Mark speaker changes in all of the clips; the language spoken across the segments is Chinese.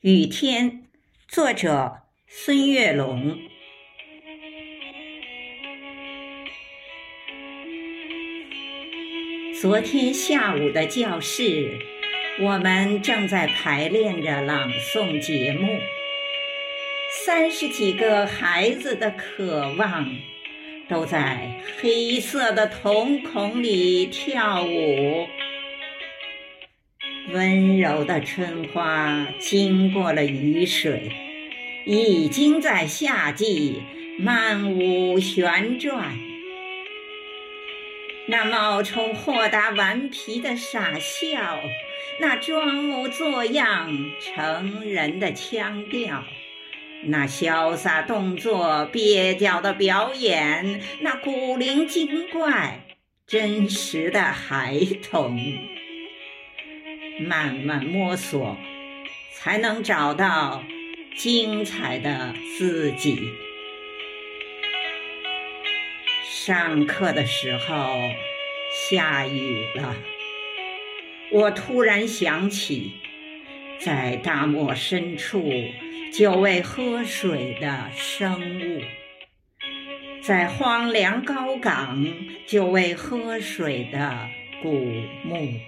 Speaker 1: 雨天，作者孙月龙。昨天下午的教室，我们正在排练着朗诵节目。三十几个孩子的渴望，都在黑色的瞳孔里跳舞。温柔的春花经过了雨水，已经在夏季漫舞旋转。那冒充豁达顽皮的傻笑，那装模作样成人的腔调，那潇洒动作蹩脚的表演，那古灵精怪真实的孩童。慢慢摸索，才能找到精彩的自己。上课的时候下雨了，我突然想起，在大漠深处久未喝水的生物，在荒凉高岗久未喝水的古墓。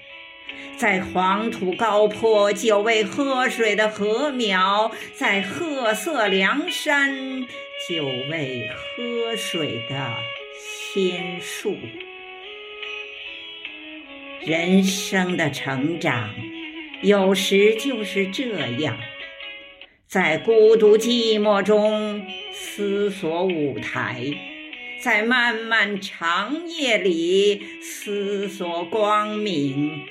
Speaker 1: 在黄土高坡久未喝水的禾苗，在褐色梁山久未喝水的仙树。人生的成长，有时就是这样，在孤独寂寞中思索舞台，在漫漫长夜里思索光明。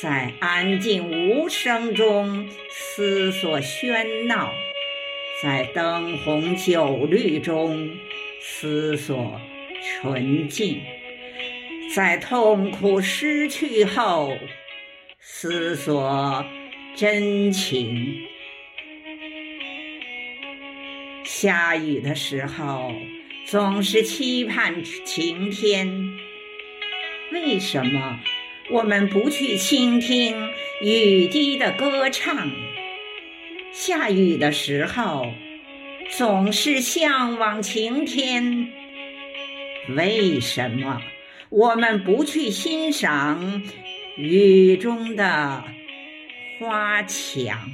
Speaker 1: 在安静无声中思索喧闹，在灯红酒绿中思索纯净，在痛苦失去后思索真情。下雨的时候总是期盼晴天，为什么？我们不去倾听雨滴的歌唱，下雨的时候总是向往晴天。为什么我们不去欣赏雨中的花墙？